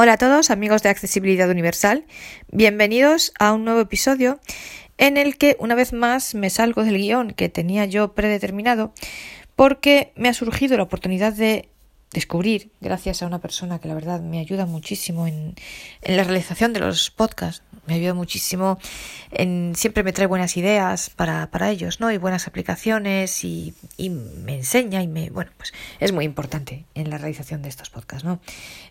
Hola a todos amigos de Accesibilidad Universal, bienvenidos a un nuevo episodio en el que una vez más me salgo del guion que tenía yo predeterminado porque me ha surgido la oportunidad de descubrir, gracias a una persona que la verdad me ayuda muchísimo en, la realización de los podcasts, me ayuda muchísimo en siempre me trae buenas ideas para, ellos, ¿no? Y buenas aplicaciones y, y, me enseña y me, bueno, pues es muy importante en la realización de estos podcasts, ¿no?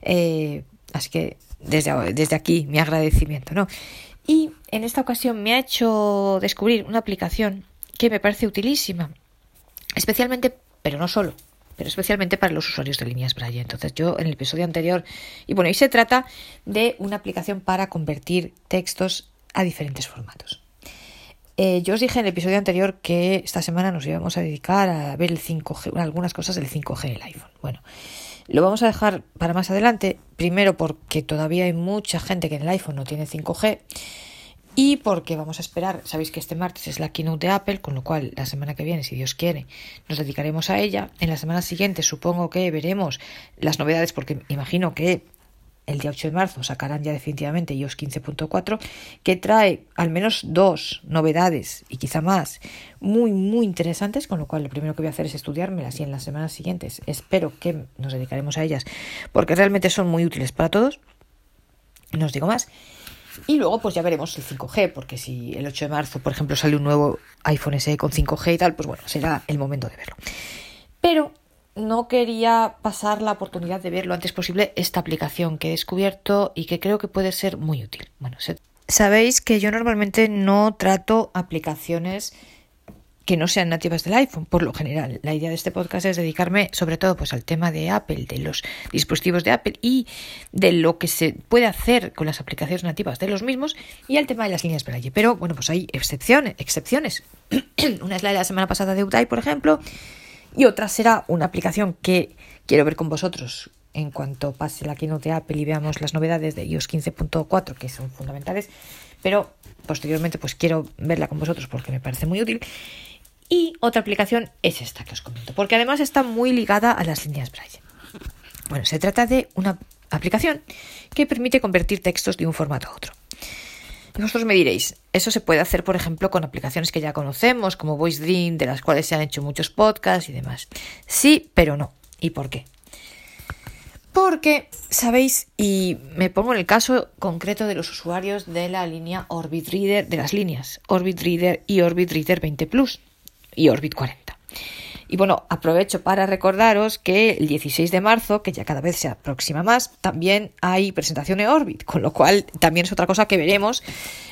Eh, Así que desde, desde aquí mi agradecimiento, ¿no? Y en esta ocasión me ha hecho descubrir una aplicación que me parece utilísima, especialmente, pero no solo, pero especialmente para los usuarios de líneas Braille. Entonces yo en el episodio anterior, y bueno, y se trata de una aplicación para convertir textos a diferentes formatos. Eh, yo os dije en el episodio anterior que esta semana nos íbamos a dedicar a ver el 5G, algunas cosas del 5G en el iPhone. Bueno, lo vamos a dejar para más adelante, primero porque todavía hay mucha gente que en el iPhone no tiene 5G y porque vamos a esperar, sabéis que este martes es la keynote de Apple, con lo cual la semana que viene, si Dios quiere, nos dedicaremos a ella. En la semana siguiente supongo que veremos las novedades porque imagino que el día 8 de marzo sacarán ya definitivamente iOS 15.4, que trae al menos dos novedades y quizá más muy, muy interesantes, con lo cual lo primero que voy a hacer es estudiármelas y en las semanas siguientes espero que nos dedicaremos a ellas, porque realmente son muy útiles para todos. No os digo más. Y luego pues ya veremos el 5G, porque si el 8 de marzo, por ejemplo, sale un nuevo iPhone SE con 5G y tal, pues bueno, será el momento de verlo. Pero no quería pasar la oportunidad de ver lo antes posible esta aplicación que he descubierto y que creo que puede ser muy útil. Bueno, sabéis que yo normalmente no trato aplicaciones que no sean nativas del iPhone, por lo general. La idea de este podcast es dedicarme sobre todo pues al tema de Apple, de los dispositivos de Apple y de lo que se puede hacer con las aplicaciones nativas de los mismos y al tema de las líneas Braille. Pero bueno, pues hay excepciones, excepciones. Una es la de la semana pasada de Udai, por ejemplo, y otra será una aplicación que quiero ver con vosotros en cuanto pase la keynote Apple y veamos las novedades de iOS 15.4 que son fundamentales, pero posteriormente pues quiero verla con vosotros porque me parece muy útil. Y otra aplicación es esta que os comento, porque además está muy ligada a las líneas Braille. Bueno, se trata de una aplicación que permite convertir textos de un formato a otro. Vosotros me diréis, eso se puede hacer, por ejemplo, con aplicaciones que ya conocemos, como Voice Dream, de las cuales se han hecho muchos podcasts y demás. Sí, pero no. ¿Y por qué? Porque, sabéis, y me pongo en el caso concreto de los usuarios de la línea Orbit Reader, de las líneas Orbit Reader y Orbit Reader 20 Plus y Orbit 40. Y bueno, aprovecho para recordaros que el 16 de marzo, que ya cada vez se aproxima más, también hay presentación de Orbit, con lo cual también es otra cosa que veremos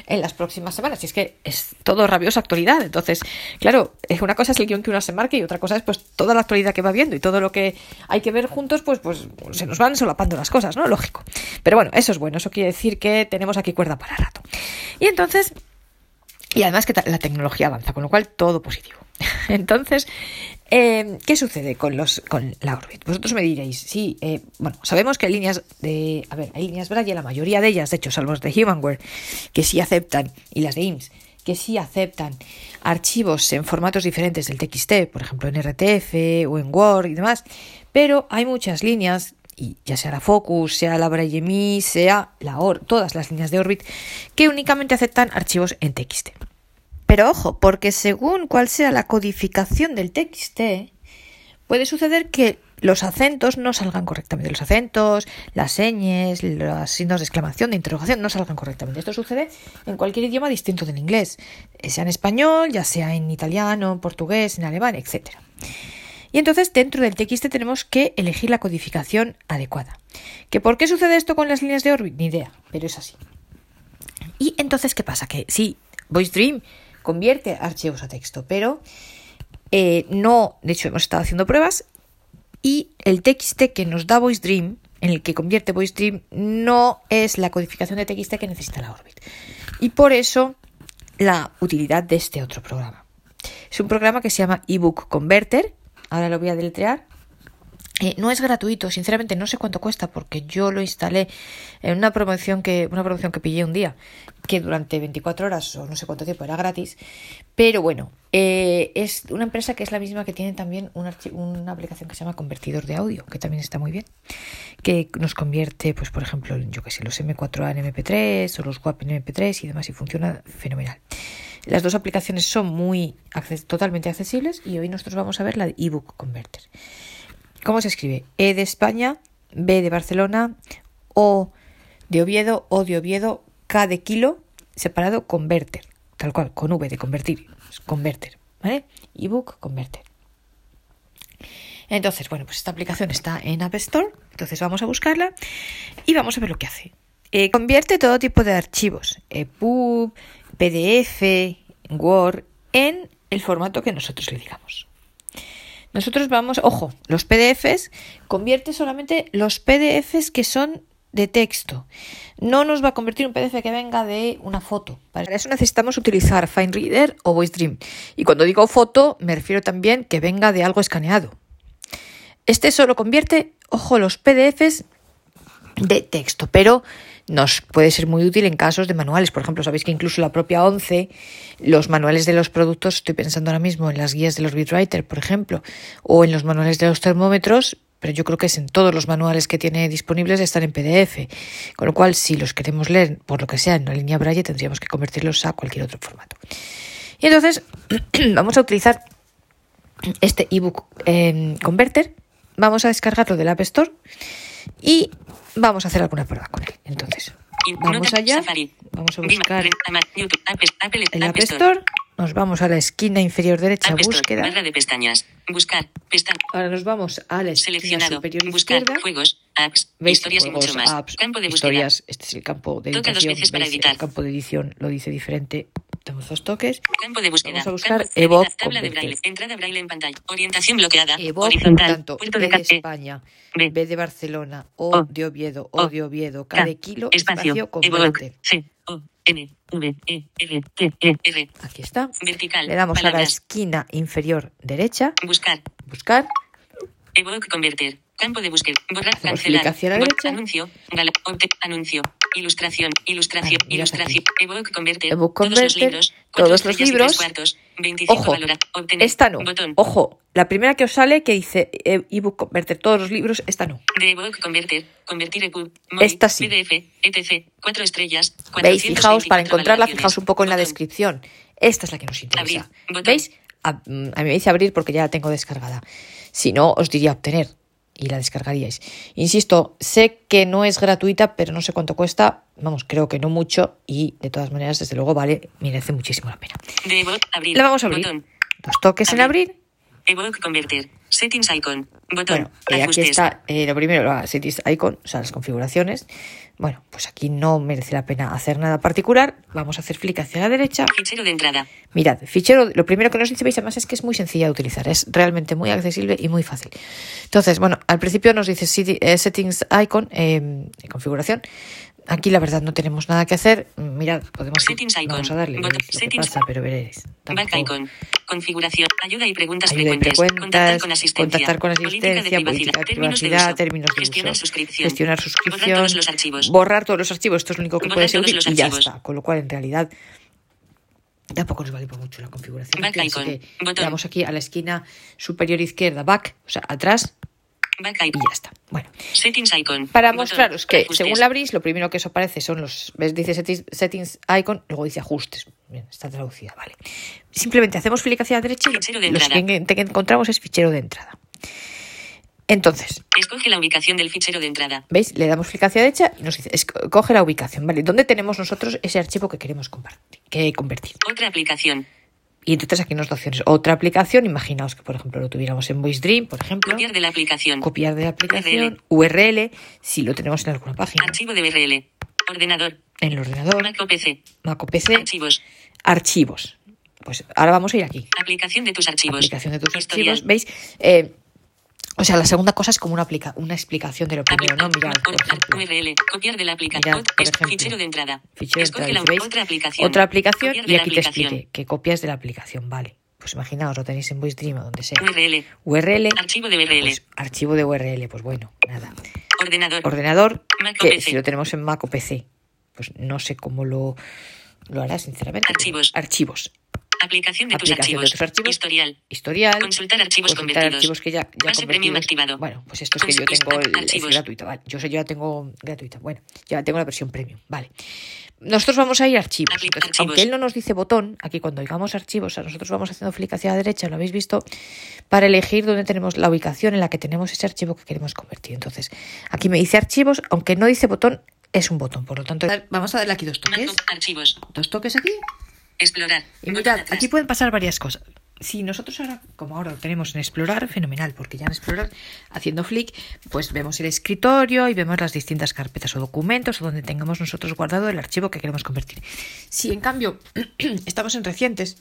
en las próximas semanas. Y es que es todo rabiosa actualidad. Entonces, claro, una cosa es el guion que uno se marque y otra cosa es pues toda la actualidad que va viendo y todo lo que hay que ver juntos, pues, pues se nos van solapando las cosas, ¿no? Lógico. Pero bueno, eso es bueno. Eso quiere decir que tenemos aquí cuerda para rato. Y entonces, y además que la tecnología avanza, con lo cual todo positivo. Entonces, eh, ¿Qué sucede con los con la Orbit? Vosotros me diréis, sí, eh, bueno, sabemos que hay líneas de, a ver, hay líneas Braille, la mayoría de ellas, de hecho, salvo las de Humanware, que sí aceptan, y las de IMSS, que sí aceptan archivos en formatos diferentes del TXT, por ejemplo en RTF o en Word y demás, pero hay muchas líneas, y ya sea la Focus, sea la Braille Me, sea la Or, todas las líneas de Orbit, que únicamente aceptan archivos en TXT. Pero ojo, porque según cuál sea la codificación del TXT, puede suceder que los acentos no salgan correctamente. Los acentos, las señas, los signos de exclamación, de interrogación no salgan correctamente. Esto sucede en cualquier idioma distinto del inglés, eh, sea en español, ya sea en italiano, en portugués, en alemán, etc. Y entonces dentro del TXT tenemos que elegir la codificación adecuada. ¿Que ¿Por qué sucede esto con las líneas de Orbit? Ni idea, pero es así. Y entonces, ¿qué pasa? Que si Voice Dream convierte archivos a texto, pero eh, no, de hecho hemos estado haciendo pruebas y el TXT que nos da VoiceDream, en el que convierte VoiceDream, no es la codificación de TXT que necesita la Orbit. Y por eso la utilidad de este otro programa. Es un programa que se llama eBook Converter, ahora lo voy a deletrear, Eh, no es gratuito, sinceramente no sé cuánto cuesta porque yo lo instalé en una promoción que una promoción que pillé un día que durante 24 horas o no sé cuánto tiempo era gratis, pero bueno, eh, es una empresa que es la misma que tiene también una, aplicación que se llama convertidor de audio, que también está muy bien, que nos convierte, pues por ejemplo, yo que sé, los M4A en MP3 o los WAP en MP3 y demás y funciona fenomenal. Las dos aplicaciones son muy totalmente accesibles y hoy nosotros vamos a ver la ebook converter. ¿Cómo se escribe? E de España, B de Barcelona, O de Oviedo, O de Oviedo, K de kilo, separado converter, tal cual, con V de convertir, converter, ¿vale? ebook converter. Entonces, bueno, pues esta aplicación está en App Store, entonces vamos a buscarla y vamos a ver lo que hace. Eh, convierte todo tipo de archivos, EPUB, PDF, Word, en el formato que nosotros le digamos. Nosotros vamos, ojo, los PDFs, convierte solamente los PDFs que son de texto. No nos va a convertir un PDF que venga de una foto. Para eso necesitamos utilizar FineReader o VoiceDream. Y cuando digo foto, me refiero también que venga de algo escaneado. Este solo convierte, ojo, los PDFs de texto, pero nos puede ser muy útil en casos de manuales. Por ejemplo, sabéis que incluso la propia 11, los manuales de los productos, estoy pensando ahora mismo en las guías de los Bitwriter, por ejemplo, o en los manuales de los termómetros, pero yo creo que es en todos los manuales que tiene disponibles están en PDF. Con lo cual, si los queremos leer por lo que sea en una línea braille, tendríamos que convertirlos a cualquier otro formato. Y entonces, vamos a utilizar este ebook eh, converter. Vamos a descargarlo del App Store y vamos a hacer alguna prueba con él. Entonces, vamos allá, vamos a buscar el App Store, nos vamos a la esquina inferior derecha, búsqueda. Barra de pestañas. Buscar. Pestaña. Ahora nos vamos a la esquina Seleccionado. superior Buscar. izquierda. Juegos. Apps. ¿Veis? Historias y mucho más. apps, Campo de búsqueda. historias. Este es el campo de Toca dos edición. veces para editar. El campo de edición lo dice diferente. Damos dos toques. Campo de búsqueda. Vamos a buscar Campo- Evoc Tabla de braille. Entrada braille en pantalla. Orientación bloqueada. Evoc, horizontal. tanto, Puerto B de de café. España, B. B de Barcelona, O de Oviedo, O de Oviedo, K de kilo, Espacio. espacio, Evoc. converter. C. O. N. V. E. R. T. E. R. Aquí está. Vertical. Le damos a la esquina inferior derecha, Buscar. buscar, Evoc converter. Campo de búsqueda. Borrar. Cancelar. Bor-. Anuncio. Anuncio. Ilustración. Ilustración. Ilustración. Evoc converter. Evoc Todos los Converter, libros. Todos los libros. cuartos. 25 Ojo, valora- Obtener. esta no. Botón. Ojo, la primera que os sale que dice eh, ebook converter todos los libros, esta no. De Evoc converter. Convertir EPUB. Esta sí. PDF. etc. Cuatro estrellas. ¿Veis? Fijaos, para 424 encontrarla, fijaos un poco en la descripción. Esta es la que nos interesa. ¿Veis? A, mm, a mí me dice abrir porque ya la tengo descargada. Si no, os diría obtener y la descargaríais. Insisto, sé que no es gratuita, pero no sé cuánto cuesta. Vamos, creo que no mucho y de todas maneras, desde luego, vale, merece muchísimo la pena. La vamos a abrir. Dos toques en abrir. Evoc converter. Settings icon. Botón. Bueno, eh, aquí está eh, lo primero, la settings icon, o sea, las configuraciones. Bueno, pues aquí no merece la pena hacer nada particular. Vamos a hacer flick hacia la derecha. Fichero de entrada. Mirad, fichero, lo primero que nos dice, veis, además es que es muy sencilla de utilizar, es realmente muy accesible y muy fácil. Entonces, bueno, al principio nos dice eh, settings icon, eh, configuración. Aquí la verdad no tenemos nada que hacer. Mirad, podemos ir- Settings icon. vamos a darle, que Settings. pasa, pero veréis. Back tampoco- icon. Configuración. Ayuda y preguntas Ayuda y frecuentes. preguntas, contactar con asistencia. contactar con Política de asistencia, privacidad. política de términos de privacidad, uso. términos de Gestionar uso, suscripción. gestionar Borrar suscripción, todos los archivos. borrar todos los archivos, esto es lo único que Borrar puede ser útil y ya está. Con lo cual, en realidad, tampoco nos vale por mucho la configuración. Back icon, que le damos aquí a la esquina superior izquierda, back, o sea, atrás, y ya está. Bueno, Settings icon. para mostraros que Ajustes. según la abrís, lo primero que os aparece son los, ¿ves? Dice settings, settings icon, luego dice ajustes. Bien, está traducida, vale. Simplemente hacemos clic hacia la derecha y de lo entrada. siguiente que encontramos es fichero de entrada. Entonces, Escoge la ubicación del fichero de entrada. ¿veis? Le damos clic hacia la derecha y nos dice, "Esco- coge la ubicación, ¿vale? ¿Dónde tenemos nosotros ese archivo que queremos compartir, que convertir? Otra aplicación. Y entonces aquí nos da opciones. Otra aplicación, imaginaos que, por ejemplo, lo tuviéramos en VoiceDream, por ejemplo. Copiar de la aplicación. Copiar de la aplicación, URL, si lo tenemos en alguna página, Archivo de URL. Ordenador. en el ordenador, Mac o PC. Mac o PC, Archivos. archivos. Pues ahora vamos a ir aquí. Aplicación de tus archivos. Aplicación de tus archivos. ¿Veis? Eh, o sea, la segunda cosa es como una, aplica una explicación de lo primero, ¿no? Mirad, por ejemplo. URL. Copiar de la aplicación. Fichero de entrada. Fichero de entrada, otra aplicación. Otra aplicación Copiar y aquí te explique que copias de la aplicación, vale. pues imaginaos, lo tenéis en VoiceDream o donde sea. URL. URL, Archivo de URL. pues archivo de URL, pues bueno, nada. Ordenador. Ordenador, Mac o que PC. si lo tenemos en Mac o PC, pues no sé cómo lo, lo hará, sinceramente. Archivos. Archivos. Aplicación de tus Aplicación de archivos. tus archivos. Historial. Historial. Consultar archivos consultar convertidos. archivos que ya, ya Base premium activado. Bueno, pues esto es que yo tengo el, es gratuito, vale. Yo sé, yo ya tengo gratuita. Bueno, ya tengo la versión premium, vale. Nosotros vamos a ir a archivos. Apli- Entonces, archivos. aunque él no nos dice botón, aquí cuando oigamos archivos, a nosotros vamos haciendo flick hacia la derecha, lo habéis visto, para elegir dónde tenemos la ubicación en la que tenemos ese archivo que queremos convertir. Entonces, aquí me dice archivos, aunque no dice botón, es un botón. Por lo tanto, vamos a darle aquí dos toques. Archivos. Dos toques aquí Explorar. y mirad, aquí pueden pasar varias cosas. Si nosotros ahora, como ahora lo tenemos en explorar, fenomenal, porque ya en explorar, haciendo flick, pues vemos el escritorio y vemos las distintas carpetas o documentos o donde tengamos nosotros guardado el archivo que queremos convertir. Si en cambio estamos en recientes,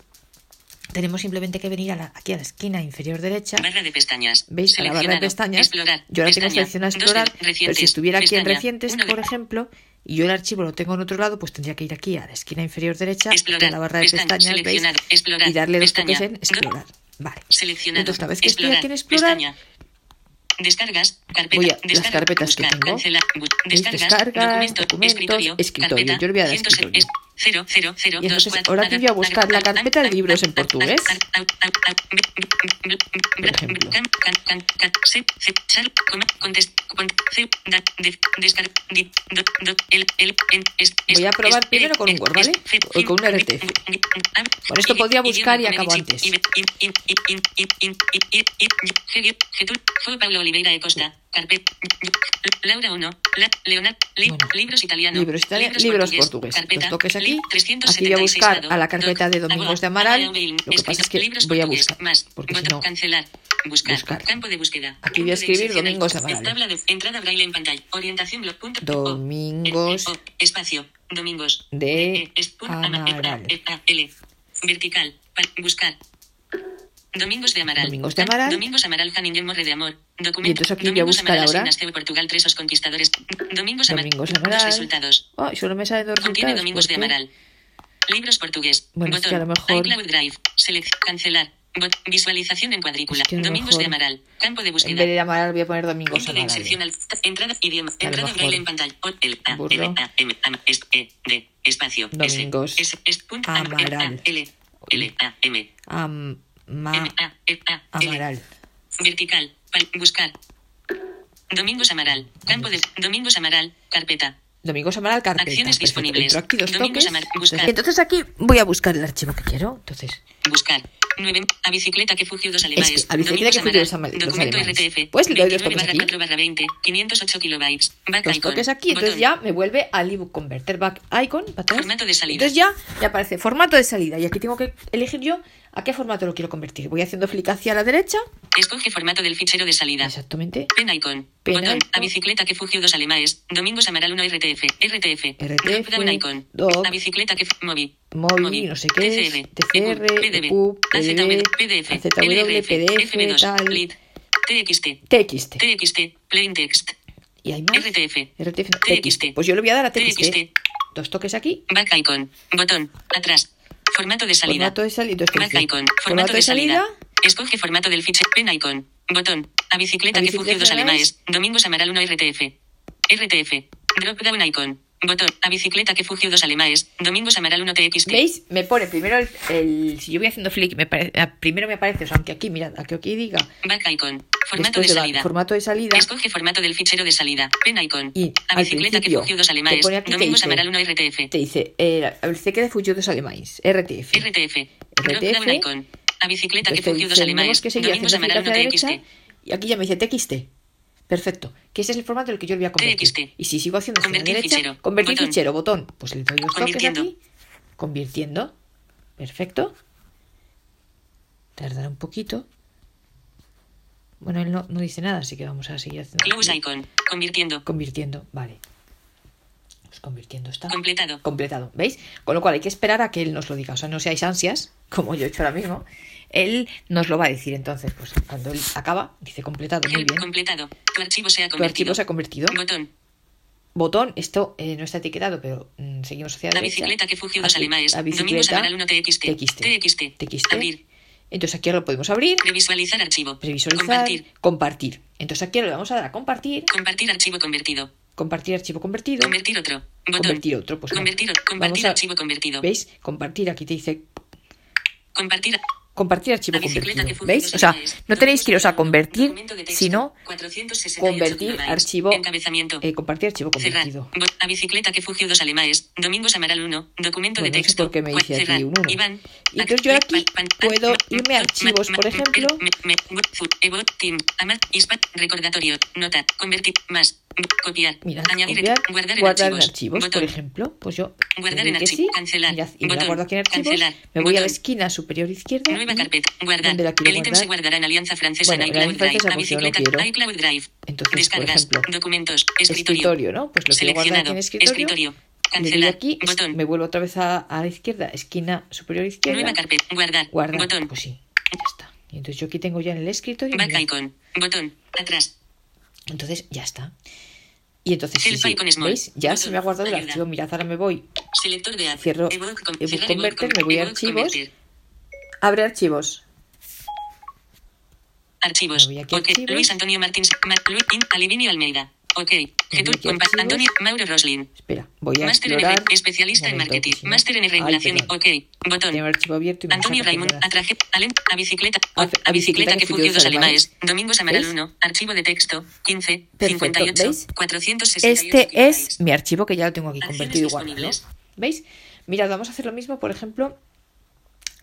tenemos simplemente que venir a la- aquí a la esquina inferior derecha. Barra de pestañas. ¿Veis? A la barra de pestañas. Explorar. Yo ahora tengo Dos de explorar, pero si estuviera aquí en recientes, Uno por ejemplo, y yo el archivo lo tengo en otro lado, pues tendría que ir aquí a la esquina inferior derecha Explorar. de la barra de Pestaña. pestañas. Explorar. Y darle dos Pestaña. toques en explorar. Vale. Entonces, una vez que estoy aquí en explorar, Pestaña. Descargas. Carpeta. Voy a- las descarga, carpetas que tengo. Descargas. Descargas, documento, documentos, escritorio. escritorio. Carpeta, Yo le voy a dar 100, escritorio. es- 0, 0, 0, Y 2, entonces, 4, ahora voy a buscar la carpeta de libros en portugués. Por ejemplo. Voy a probar primero con un Word, ¿vale? O con un RTF. Con esto podía buscar y acabo antes. Paulo Oliveira de Costa. Carpet. Laura 1. La, Leonard. Li- Bueno. libros italianos. Libros italianos, libros portugués. Los toques aquí. Aquí voy a buscar a la carpeta de Domingos de Amaral. Lo que pasa es que voy a buscar, Más. porque si no- Cancelar. Buscar. Buscar. Campo de búsqueda. Aquí voy a escribir Domingos de Amaral. Tabla de entrada braille en pantalla. Orientación blog. Punto. Domingos O, o, espacio. Domingos. de Amaral. A, A, L. Vertical. Buscar. Domingos de Amaral. Domingos de Amaral. Domingos Amaral Janin Morre de Amor. Documento. Y entonces aquí voy a Domingos buscar Amaral ahora. Asignaste Portugal tres os conquistadores. Domingos Amaral. Domingos de Dos Amaral. resultados. Oh, y solo me salen dos Contiene resultados. Domingos de ¿por qué? Amaral. Libros portugués. Bueno, es Botón. que a lo mejor- iCloud Drive. Selec cancelar. Bot- visualización en cuadrícula. Es que Domingos de mejor- Amaral. Campo de En búsqueda. vez de Amaral voy a poner Domingos Punto de Amaral. inserción al entrada idioma entrada mejor. braille en pantalla o el a l a m a s e d espacio s Domingos s es punto am- Amaral. l l a m Am- ma- Amaral. vertical buscar Domingos Amaral campo de Domingos Amaral carpeta Domingos Amaral carpeta. Acciones Perfecto. disponibles. Entro aquí dos Domingos. Amaral, Entonces, buscar. entonces aquí voy a buscar el archivo que quiero. Entonces, buscar 9 a bicicleta que fugió dos alemanes Es que a bicicleta que fugió dos dos documento alemanes. RTF Pues le doy dos 29 toques aquí. 4 barra 20 508 kilobytes back los icon, toques aquí. Entonces ya me vuelve al ebook converter back icon. para atrás. Formato de salida. Entonces ya me aparece formato de salida. Y aquí tengo que elegir yo a qué formato lo quiero convertir. Voy haciendo flick hacia la derecha. Escoge formato del fichero de salida. Exactamente. Pen icon. Pen Botón. icon. A bicicleta que fugió dos alemanes. Domingos Amaral 1 RTF. RTF. RTF, down icon. doc. A bicicleta que móvil. Móvil, no sé qué es, TCR. TCR, PDB. EPUB, AZW, PDF. AZW, PDF, FM2. tal. Lit. TXT. TXT. TXT. Plain text. Y hay más. RTF. RTF. TXT. Pues yo le voy a dar a TXT. TXT. Dos toques aquí. Back icon. Botón. Atrás. Formato de salida. Formato de salida. Entonces, ¿qué Back dice? icon. Formato de salida. Escoge formato del fichero. Pen icon. Botón. A bicicleta A que bicicleta fugió dos alemanes. alemanes. Domingos Amaral 1 RTF. RTF. Drop down icon. Botón. A bicicleta que fugió dos alemanes. Domingos Amaral 1 TXT. ¿Veis? Me pone primero el, el- Si yo voy haciendo flick, me pare- ah, primero me aparece, o sea, aunque aquí, mirad, aunque aquí diga. Back icon. Formato de salida. formato de salida. Escoge formato del fichero de salida. Pen icon. Y a bicicleta que fugió dos alemanes. que Domingos dice- Amaral 1 RTF. Te dice, eh, el CQ de Fugidos Alemanes, RTF. RTF. RTF. A bicicleta que fugió dos alemanes. que Domingos Amaral flick 1 hacia la derecha. TXT. Y aquí ya me dice TXT. Perfecto. Que ese es el formato en el que yo le voy a convertir. TXT. Y si sigo haciendo Convertir derecha, fichero. convertir Botón. fichero, botón. Pues le doy dos toques aquí. Convirtiendo. Perfecto. Tardará un poquito. Bueno, él no, no dice nada, así que vamos a seguir haciendo. Close icon. Convirtiendo. Convirtiendo, vale. Pues convirtiendo está. Completado. Completado, ¿veis? Con lo cual hay que esperar a que él nos lo diga. O sea, no seáis ansias, como yo he hecho ahora mismo. Él nos lo va a decir. Entonces, pues cuando él acaba, dice completado, muy bien. completado. Tu archivo se ha Tu convertido. archivo se ha convertido. Botón. Botón, esto eh, no está etiquetado, pero mm, seguimos hacia la derecha. bicicleta que fugió Aquí, alemanes. La bicicleta. Amaral 1 TXT. TXT. TXT. TXT. Abrir. Entonces aquí ahora lo podemos abrir, Previsualizar archivo. previsualizar, Compartir. compartir. Entonces aquí ahora le vamos a dar a compartir, Compartir archivo convertido. compartir archivo convertido, Convertir otro. Botón. convertir otro. Pues. Convertir, Vamos compartir a- archivo convertido. ¿Veis? Compartir, aquí te dice Compartir. Compartir archivo convertido. ¿Veis? O sea, no tenéis que iros a convertir, sino 468 convertir archivo, eh, compartir archivo convertido. A bicicleta que fugió dos alemaes. Domingos Amaral 1. Documento de texto. por qué me dice aquí un uno. Iván. Y entonces yo aquí puedo irme a archivos, por ejemplo. recordatorio. Nota. Convertir. Más. Copiar. Mirad, Añadir. copiar, guardar en guardar en archivos. archivos, por Botón. ejemplo. Pues yo Guardar en archivo. sí, Cancelar. y me la Botón. guardo aquí en archivos. Cancelar. Me voy a la Botón. esquina superior izquierda. Nueva carpeta. Guardar. ¿dónde la quiero El ítem se guardar? guardará en Alianza Francesa Bueno, en iCloud Drive. Francesa, pues no bicicleta. quiero. iCloud Drive. Entonces, por Descargas. ejemplo, documentos. Escritorio. escritorio, ¿no? Pues lo quiero guardar aquí en escritorio. Escritorio. Cancelar. aquí, Botón. me vuelvo otra vez a, a la izquierda, esquina superior izquierda. Nueva carpeta. Guardar. Guardar. Botón. Pues sí, ya está. Y entonces yo aquí tengo ya en el escritorio. Back icon. Botón. Atrás. Entonces ya está. Y entonces sí, sí. ¿veis? Ya se me ha guardado el Ayuda. archivo. Mirad, ahora me voy. Selector de. Cierro Evoke con- Evoke cerrar Converter, me voy a archivos. Abre archivos. Archivos. Ok. archivos. Luis Antonio Martins. Ma- Luis In- Alivinio Almeida. Ok. Archivos. Antonio Mauro Roslin. Espera, voy a Máster en especialista en marketing. Máster en regulación. ok. Botón. Abierto Antonio Raimund, atraje, a bicicleta, A- bicicleta que fugió dos alemanes, Domingos Amaral ¿Veis? 1, archivo de texto, 15, Perfecto, 58, ¿veis? 468 Este es mi archivo que ya lo tengo aquí Acciones convertido igual. ¿Veis? Mirad, vamos a hacer lo mismo, por ejemplo,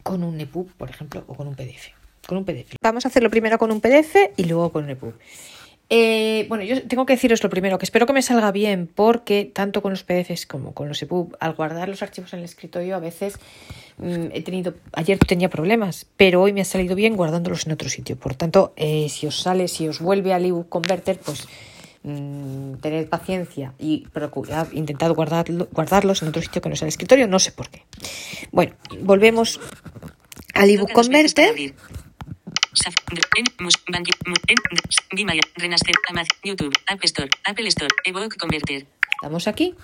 con un EPUB, por ejemplo, o con un PDF. Con un PDF. Vamos a hacerlo primero con un PDF y luego con un EPUB. Eh, bueno, yo tengo que deciros lo primero, que espero que me salga bien, porque tanto con los PDFs como con los EPUB, al guardar los archivos en el escritorio, a veces mm, he tenido, ayer tenía problemas, pero hoy me ha salido bien guardándolos en otro sitio. Por tanto, eh, si os sale, si os vuelve al ebook converter, pues mm, tened paciencia y procurad, intentad guardarlo- guardarlos en otro sitio que no sea el escritorio, no sé por qué. Bueno, volvemos al ebook converter. YouTube, App Store, Apple Store, Evoke Converter, Estamos aquí.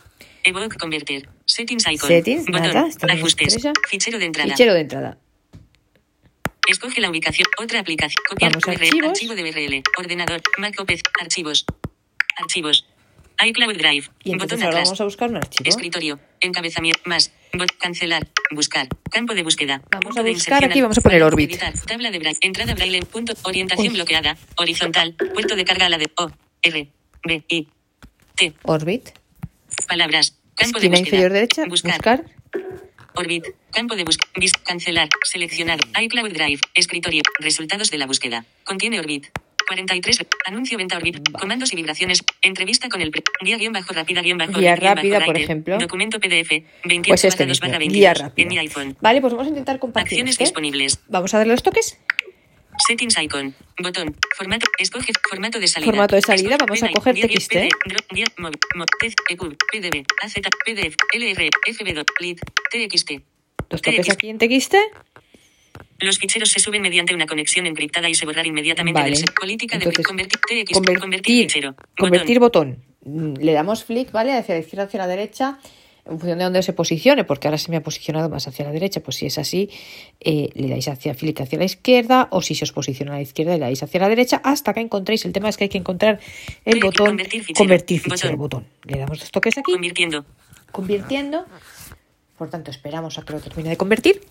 Evoke Converter, Settings Icon, Settings, Botón, nada, Ajustes. Fichero de entrada, Fichero de entrada. Escoge la ubicación, otra aplicación, copiar URL, archivo de URL, ordenador, Mac OPEZ, archivos, archivos, iCloud Drive, Y entonces botón ahora atrás, vamos a buscar un archivo. escritorio, encabezamiento, más, cancelar, buscar, campo de búsqueda, Vamos a de buscar aquí, vamos a poner Orbit. tabla de braille, entrada braille, punto, orientación Uy. bloqueada, horizontal, puerto de carga a la de O, R, B, I, T, Orbit. palabras, campo Esquina de búsqueda, inferior derecha. buscar, Buscar. Orbit. Campo de búsqueda. Cancelar. Seleccionado. iCloud Drive. Escritorio. Resultados de la búsqueda. Contiene Orbit. 43. Anuncio venta Orbit. Vale. Comandos y vibraciones. Entrevista con el pre- guía guion bajo rápida guion bajo Guía guion bajo rápida, por ejemplo. Documento PDF. 28 Pues este barra dos mismo. barra Guía 22, rápida. En mi iPhone. Vale, pues vamos a intentar compartir. Acciones este. disponibles. Vamos a darle los toques. Settings icon. Botón. Formato. Escoge formato de salida. Formato de salida, Escoge vamos a coger TXT. PDB, AZ, PDF, LR, FB, LID, TXT. Los toques aquí en TXT. Los ficheros se suben mediante una conexión encriptada y se borrar inmediatamente Vale. del set. Política Entonces, de convertir TXT. Convertir, convertir fichero. convertir Botón. botón. Mm, Le damos flick, ¿vale? Hacia la izquierda, hacia la derecha, en función de dónde se posicione, porque ahora se me ha posicionado más hacia la derecha. Pues si es así, eh, le dais hacia flick hacia la izquierda, o si se os posiciona a la izquierda, le dais hacia la derecha, hasta que encontréis. El tema es que hay que encontrar el botón convertir fichero. convertir fichero, Botón. botón. Le damos dos toques aquí, Convirtiendo. convirtiendo. Por tanto, esperamos a que lo termine de convertir,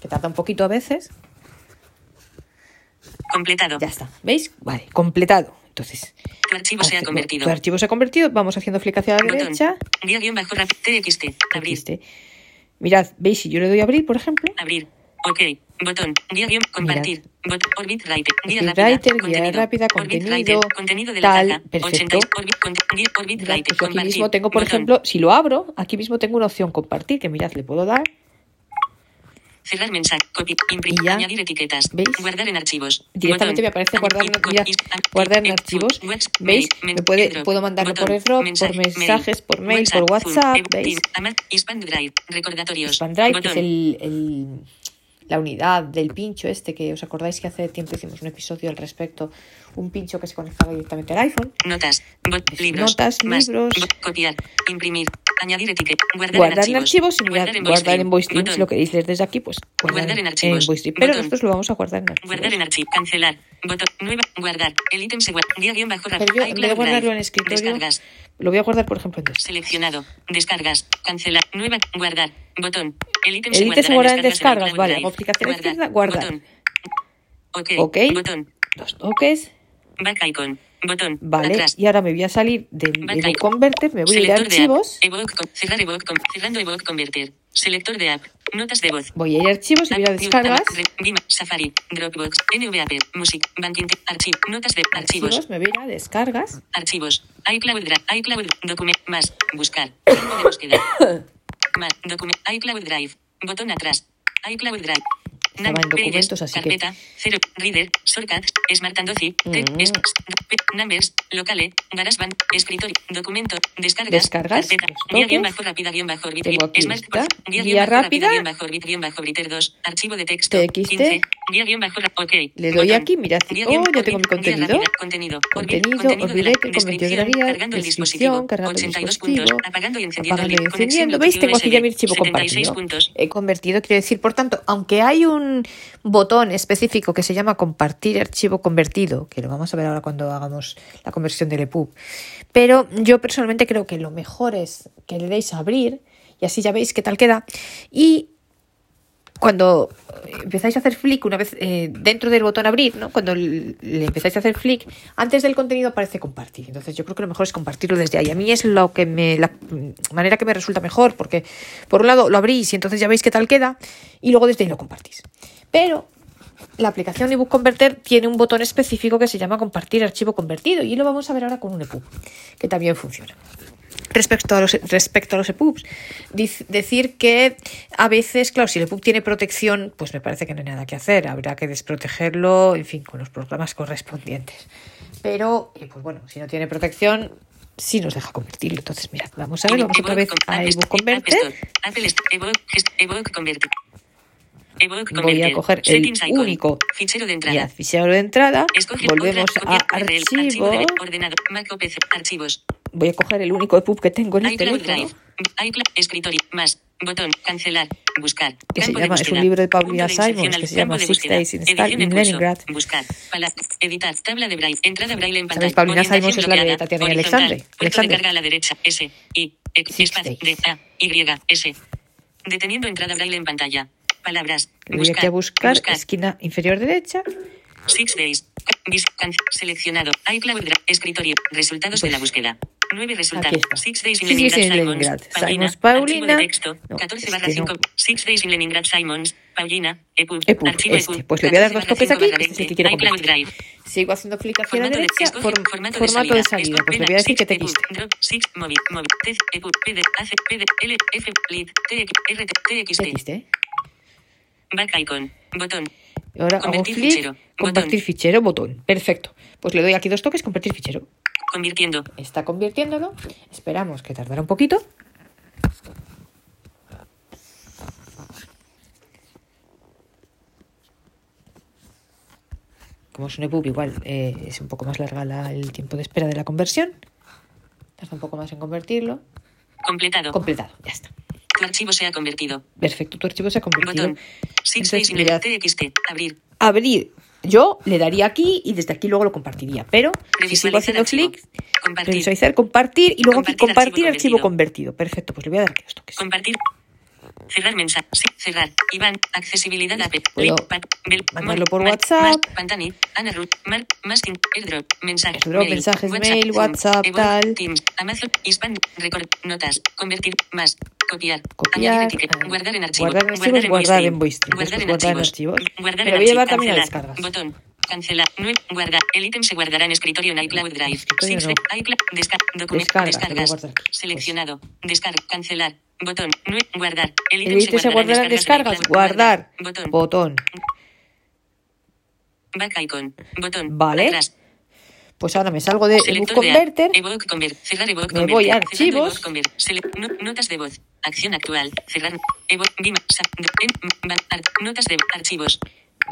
que tarda un poquito a veces. Completado. Ya está, ¿veis? Vale, completado. Entonces, Tu archivo se ha convertido. Tu archivo se ha convertido. Vamos haciendo flick hacia la Botón. derecha. Guía bajo. TXT. Abrir. Existe. Mirad, ¿veis? Si yo le doy a abrir, por ejemplo, Abrir. Ok. Botón. Guía guion. Compartir. Bot, Orbit Writer. Guía rápida. Writer, guía contenido. rápida, Orbit contenido, Writer, Contenido de la tal, perfecto. 80. Orbit, conte- guía, Orbit mirad, Writer. pues yo aquí mismo tengo, por Botón. ejemplo, si lo abro, aquí mismo tengo una opción compartir, que mirad, le puedo dar. Cerrar mensaje. Copy. Imprimir. Ya. Añadir etiquetas. ¿Veis? Guardar en archivos. Directamente Botón. me aparece guardar, guardar en eh, archivos. ¿Veis? Me puede, puedo mandarlo por airdrop, mensaje, por mensajes, por mail, por WhatsApp, ¿veis? Expand Drive. Recordatorios. Spandrive, que es el, el- la unidad del pincho este, que os acordáis que hace tiempo hicimos un episodio al respecto, un pincho que se conectaba directamente al iPhone. Notas. Bot, libros. notas, más, libros. bot, copiar. Imprimir. Añadir etiqueta. Guardar, guardar en en archivos y Guardar en guardar en. Si Botón. lo queréis leer desde aquí, pues Guardar en archivos. VoiceStream. Pero Botón. nosotros lo vamos a guardar en archivos. Guardar en archivo. Cancelar. Botón. Nueva. Guardar. El ítem se guarda. Guía guion bajo Pero yo, en vez de iCloud guardarlo en escritorio, Descargas. lo voy a guardar, por ejemplo, en desktop. Seleccionado. Descargas. Cancelar. Nueva. Guardar. Botón. El ítem se ítem se guarda en en descargas, vale. Aplicación izquierda, guardar. Botón. Ok. Ok. Botón. Dos toques. Back icon. Botón. Vale. Atrás. Y ahora me voy a salir del icon. converter, me voy a ir a de archivos. app. Evoke con- cerrar Evoke con- cerrando Evoke Converter. Selector de app. Notas de voz. Voy a ir a archivos y voy a descargas. Vima, Safari, Dropbox, NVAP, Music, Banking, Archivo, Notas de Archivos, Archivos, me voy a ir a descargas. Archivos, iCloud Drive, iCloud, Document, más, buscar, campo de búsqueda, más, Document, iCloud Drive, botón atrás, iCloud Drive. Estaba en documentos, así que- carpeta, cero, reader, shortcuts, Smart and Doci, numbers, locale, GarageBand, escritorio, documento, descargas, Descargas, carpeta, guía guion toques. bajo rápida guion bajo orbit, Smart, guía guía guion rápida rápida. guion bajo orbit guion bajo briter 2, archivo de texto, TXT. 15, guía guion bajo, ra- ok. Le doy aquí, mirad, oh, guion ya tengo mi contenido. rápida, Contenido, Contenido, la olvidé que la cargando el dispositivo, cargando el 82 dispositivo, puntos, apagando y encendiendo, apagando y encendiendo. ¿Veis? Tengo aquí ya mi archivo 76 compartido. He convertido, quiero decir, por tanto, aunque hay un botón específico que se llama compartir archivo convertido, que lo vamos a ver ahora cuando hagamos la conversión del EPUB, pero yo personalmente creo que lo mejor es que le deis a abrir y así ya veis qué tal queda. Y cuando empezáis a hacer flick una vez eh, dentro del botón abrir, ¿no? Cuando le empezáis a hacer flick, antes del contenido aparece compartir. Entonces yo creo que lo mejor es compartirlo desde ahí. A mí es lo que me la manera que me resulta mejor, porque por un lado lo abrís y entonces ya veis qué tal queda, y luego desde ahí lo compartís. Pero la aplicación ebook converter tiene un botón específico que se llama compartir archivo convertido y lo vamos a ver ahora con un EPUB, que también funciona. Respecto a los, respecto a los EPUBs, dic- decir que a veces, claro, si el EPUB tiene protección, pues me parece que no hay nada que hacer. Habrá que desprotegerlo, en fin, con los programas correspondientes. Pero, eh, pues bueno, si no tiene protección, sí nos deja convertirlo. Entonces, mirad, vamos a ver, vamos otra vez a Apple Voy a coger el único Fichero de entrada. fichero de entrada, Escoge volvemos a archivo archivos, voy a coger el único EPUB que tengo en el teléfono. Escritorio, más, botón, cancelar, buscar, Que se llama- es un libro de Paulina Simons que se llama Six Days in in Leningrad. buscar, editar, tabla de braille, entrada braille en pantalla. Paulina Simons es la de Tatiana y Alexandre. Alexandre. carga a la derecha, S, I, X, Six espacio. D, A, Y, S, deteniendo entrada braille en pantalla, palabras, Le voy aquí a buscar, esquina inferior derecha. Six days. Seleccionado. iCloud. Escritorio. Resultados de la búsqueda. Resultados. Six days in Leningrad Simons. Leningrad. Paulina. Simons, Paulina. Archivo de texto. No, 14 es barra que 5. no. Six days in Leningrad Simons. Paulina. EPUB. EPUB, Archivo este. Pues le voy a dar dos 14 toques aquí, 5 este es el que quiero. Drive. Sigo haciendo hacia Formato de, derecha, escoge form- formato, formato de de salida. Pues le voy a decir que TXT. Drop, six, móvil, móvil, TED, EPUB, PD, AC, PD, L, F, LIT, TX, RT, TXT. Back icon. Botón. Y ahora hago Convertir flick, fichero, compartir botón. fichero, botón. Perfecto. Pues le doy aquí dos toques, compartir fichero. Convirtiendo. Está convirtiéndolo. Esperamos que tardará un poquito. Como es un EPUB, igual eh, es un poco más larga la- el tiempo de espera de la conversión. Tarda un poco más en convertirlo. Completado. Completado, ya está. Tu archivo se ha convertido. Perfecto, tu archivo se ha convertido. Botón. Entonces, mirad, TXT. Abrir. abrir. Yo le daría aquí y desde aquí luego lo compartiría. Pero si sigo haciendo clic, Compartir. compartir y luego aquí Compartir compartir archivo archivo convertido. Perfecto, pues le voy a dar aquí dos toques. Compartir. Cerrar mensaje. Sí, cerrar. Iván. Accesibilidad AP. Puedo mandarlo por WhatsApp. Pantani. Ana Ruth. Masking. Airdrop. Mensajes. Airdrop, mensajes, mail, WhatsApp, tal. Teams. Amazon. Hispan. Record. Notas. Convertir. Más. Copiar. Copiar, Guardar en archivo. guardar en archivos, guardar en. VoiceStream. Guardar en Después guardar en archivos. archivos. Guardar en lo voy a llevar también a descargas. Botón. Cancelar. Guardar. El ítem se guardará en escritorio en iCloud Drive. ICloud. Desca document- Descargas. Pues. Seleccionado. Descarga. Cancelar. Botón. Guardar. El El ítem ítem se guardará en descargas. Guardar. Botón. Botón. Back icon. Botón. Vale. Atrás. Pues ahora me salgo de Ebook Selector de Converter. Evoke Convert. Cerrar Evoke Me Converter. voy a archivos. Convert. Sele- no- notas de voz. Acción actual. Cerrar. Evoke. Notas de archivos.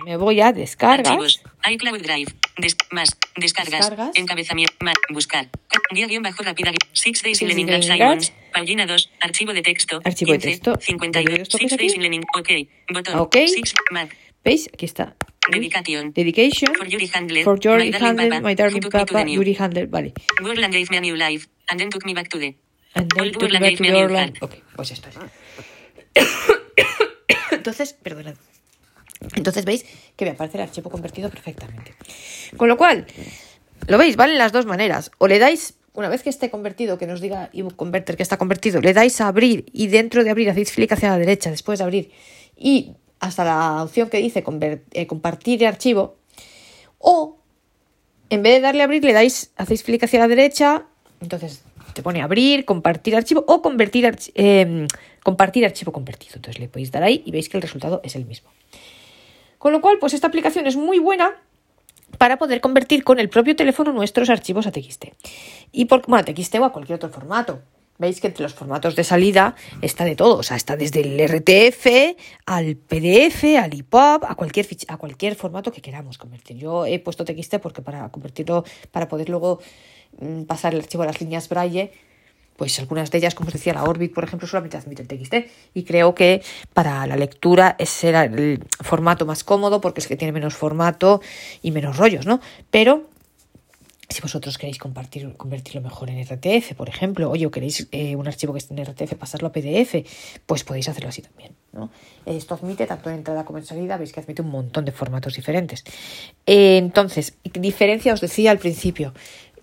Me voy a descargas. Archivos. iCloud Drive. Des- más. Descargas. Descargas. Encabezamiento. Más. Buscar. Ca- Guía guion bajo rápida. Six Days in Leningrad Leningrad. Simons. Página 2. Archivo de texto. Archivo de 15, texto. 52. ¿Le doy dos Six days in Lenin. OK. Botón. OK. Six. Mac. ¿Veis? Aquí está. Dedication. Dedication. For Yuri Handler. For Yuri my darling Handler, papa, my darling me papa. Yuri Handler, vale. Worland gave me a new life. And then took me back to the. And then took Worland back to me the Orland. Ok, pues esto es. Entonces, perdonad. Entonces veis que me aparece el archivo convertido perfectamente. Con lo cual, lo veis, valen las dos maneras. O le dais, una vez que esté convertido, que nos diga ebook converter que está convertido, le dais a abrir y dentro de abrir hacéis clic hacia la derecha después de abrir y hasta la opción que dice eh, compartir archivo. O en vez de darle a abrir, le dais, hacéis clic hacia la derecha, entonces te pone abrir, compartir archivo o convertir eh, compartir archivo convertido. Entonces le podéis dar ahí y veis que el resultado es el mismo. Con lo cual, pues esta aplicación es muy buena para poder convertir con el propio teléfono nuestros archivos a TXT. Y por, bueno, a TXT o a cualquier otro formato. Veis que entre los formatos de salida está de todo, o sea, está desde el RTF al PDF, al EPUB, a cualquier a cualquier formato que queramos convertir. Yo he puesto TXT porque para convertirlo, para poder luego mm, pasar el archivo a las líneas Braille, pues algunas de ellas, como os decía, la Orbit, por ejemplo, solamente admite el TXT. Y creo que para la lectura ese era el formato más cómodo porque es que tiene menos formato y menos rollos, ¿no? Pero si vosotros queréis compartir, convertirlo mejor en RTF, por ejemplo, oye, queréis eh, un archivo que esté en RTF, pasarlo a PDF, pues podéis hacerlo así también. ¿no? Esto admite tanto en entrada como en salida, veis que admite un montón de formatos diferentes. Eh, entonces, diferencia os decía al principio,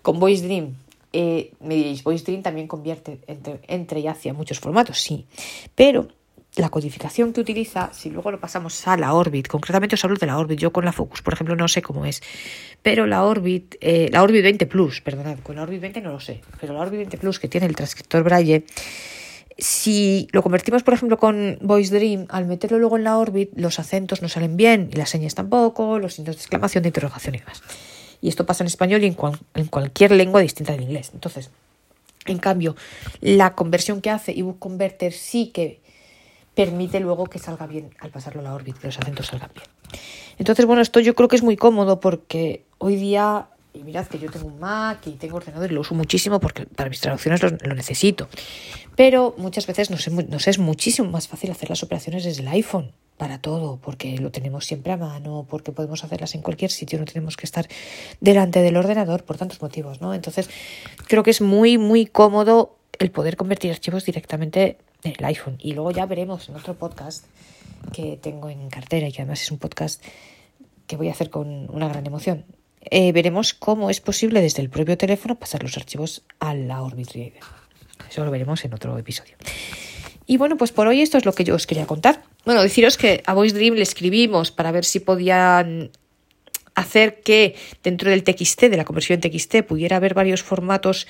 con Voice Dream, eh, me diréis, Voice Dream también convierte entre, entre y hacia muchos formatos, sí, pero la codificación que utiliza, si luego lo pasamos a la Orbit, concretamente os hablo de la Orbit, yo con la Focus, por ejemplo, no sé cómo es, pero la Orbit, eh, la Orbit 20 Plus, perdonad, con la Orbit 20 no lo sé, pero la Orbit 20 Plus que tiene el transcriptor Braille, si lo convertimos, por ejemplo, con Voice Dream, al meterlo luego en la Orbit, los acentos no salen bien y las señas tampoco, los signos de exclamación, de interrogación y demás. Y esto pasa en español y en, cual- en cualquier lengua distinta del inglés. Entonces, en cambio, la conversión que hace ebook converter sí que permite luego que salga bien al pasarlo a la Orbit, que los acentos salgan bien. Entonces, bueno, esto yo creo que es muy cómodo porque hoy día, y mirad que yo tengo un Mac y tengo ordenador y lo uso muchísimo porque para mis traducciones lo, necesito. Pero muchas veces nos es, nos es muchísimo más fácil hacer las operaciones desde el iPhone para todo, porque lo tenemos siempre a mano, porque podemos hacerlas en cualquier sitio, no tenemos que estar delante del ordenador por tantos motivos, ¿no? Entonces, creo que es muy, muy cómodo el poder convertir archivos directamente en el iPhone. Y luego ya veremos en otro podcast que tengo en cartera y que además es un podcast que voy a hacer con una gran emoción. Eh, veremos cómo es posible desde el propio teléfono pasar los archivos a la Orbit Reader. Eso lo veremos en otro episodio. Y bueno, pues por hoy esto es lo que yo os quería contar. Bueno, deciros que a Voice Dream le escribimos para ver si podían hacer que dentro del TXT, de la conversión TXT, pudiera haber varios formatos,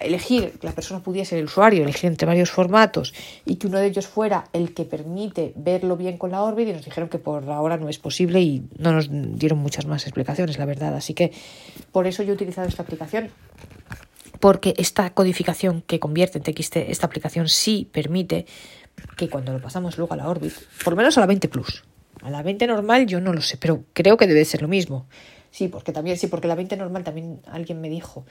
elegir, que la persona pudiese, el usuario, elegir entre varios formatos y que uno de ellos fuera el que permite verlo bien con la Orbit y nos dijeron que por ahora no es posible y no nos dieron muchas más explicaciones, la verdad. Así que por eso yo he utilizado esta aplicación porque esta codificación que convierte en TXT, esta aplicación sí permite que cuando lo pasamos luego a la Orbit, por lo menos a la 20 Plus, a la 20 normal yo no lo sé, pero creo que debe ser lo mismo. Sí, porque también, sí, porque la 20 normal también alguien me dijo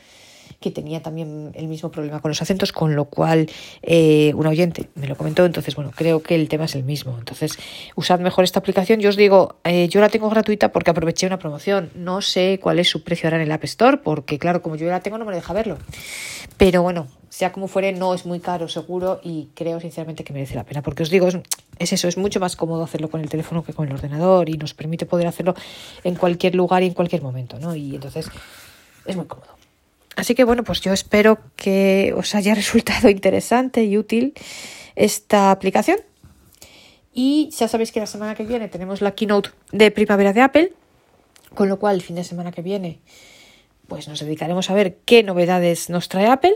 que tenía también el mismo problema con los acentos, con lo cual eh, un oyente me lo comentó, entonces bueno, creo que el tema es el mismo. Entonces, usad mejor esta aplicación. Yo os digo, eh, yo la tengo gratuita porque aproveché una promoción. No sé cuál es su precio ahora en el App Store, porque claro, como yo la tengo no me deja verlo. Pero bueno, sea como fuere, no es muy caro seguro y creo sinceramente que merece la pena, porque os digo, es eso, es mucho más cómodo hacerlo con el teléfono que con el ordenador y nos permite poder hacerlo en cualquier lugar y en cualquier momento, ¿no? Y entonces es muy cómodo. Así que bueno, pues yo espero que os haya resultado interesante y útil esta aplicación. Y ya sabéis que la semana que viene tenemos la keynote de primavera de Apple, con lo cual el fin de semana que viene pues nos dedicaremos a ver qué novedades nos trae Apple.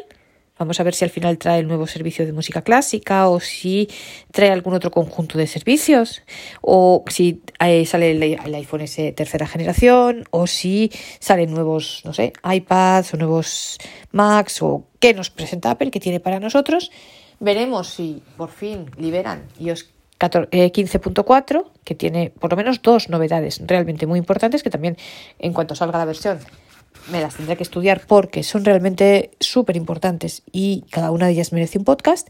Vamos a ver si al final trae el nuevo servicio de música clásica o si trae algún otro conjunto de servicios o si eh, sale el, iPhone S tercera generación o si salen nuevos, no sé, iPads o nuevos Macs o qué nos presenta Apple, qué tiene para nosotros. Veremos si por fin liberan iOS 15.4, que tiene por lo menos dos novedades realmente muy importantes que también en cuanto salga la versión me las tendré que estudiar porque son realmente súper importantes y cada una de ellas merece un podcast.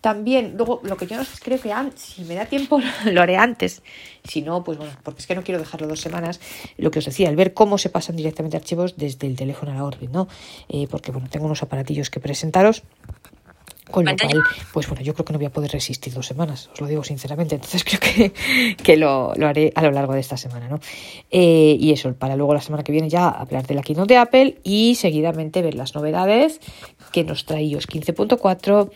También, luego, lo que yo no sé, creo que si me da tiempo lo haré antes. Si no, pues bueno, porque es que no quiero dejarlo dos semanas. Lo que os decía, el ver cómo se pasan directamente archivos desde el teléfono a la Orbit, ¿no? Eh, porque bueno, tengo unos aparatillos que presentaros con lo cual, pues bueno, yo creo que no voy a poder resistir dos semanas, os lo digo sinceramente. Entonces creo que, que lo, lo, haré a lo largo de esta semana, ¿no? Eh, y eso, para luego la semana que viene ya hablar de la keynote de Apple y seguidamente ver las novedades que nos trae iOS 15.4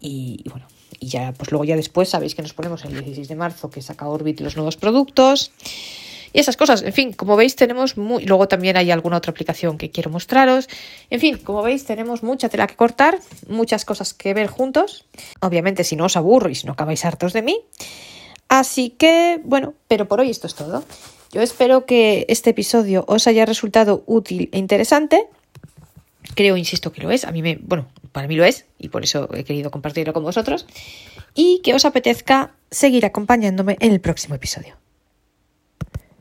y, y bueno, y ya, pues luego ya después sabéis que nos ponemos el 16 de marzo que saca Orbit los nuevos productos y esas cosas. En fin, como veis tenemos muy... Luego también hay alguna otra aplicación que quiero mostraros. En fin, como veis tenemos mucha tela que cortar, muchas cosas que ver juntos. Obviamente si no os si no acabáis hartos de mí. Así que, bueno, pero por hoy esto es todo. Yo espero que este episodio os haya resultado útil e interesante. Creo, insisto, que lo es. A mí me, bueno, para mí lo es y por eso he querido compartirlo con vosotros. Y que os apetezca seguir acompañándome en el próximo episodio.